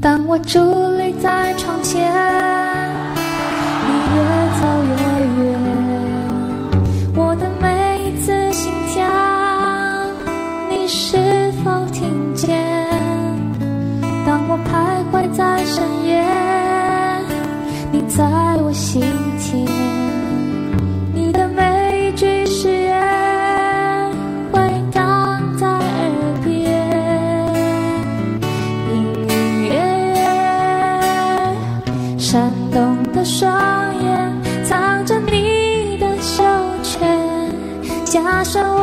当我伫立在窗前，我徘徊在深夜，你在我心田，你的每一句誓言回荡在耳边。隐隐约约，闪动的双眼藏着你的羞怯，加深我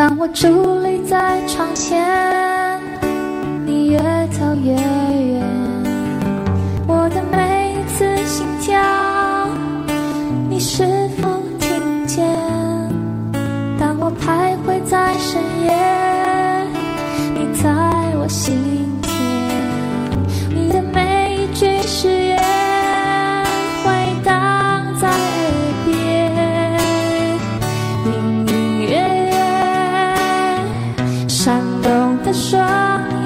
当我伫立在窗前，你越走越远，我的每一次心跳，你是否听见？当我徘徊在深夜，你在我心说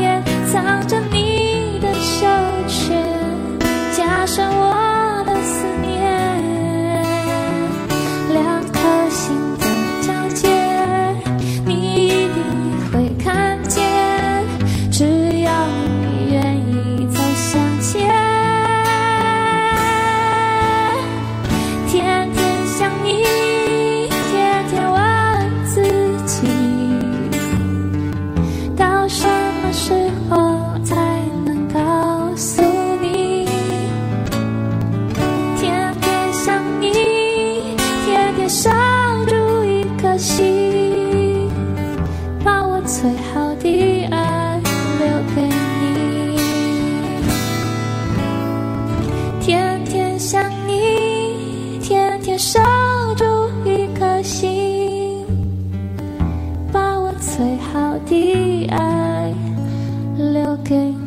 的爱留给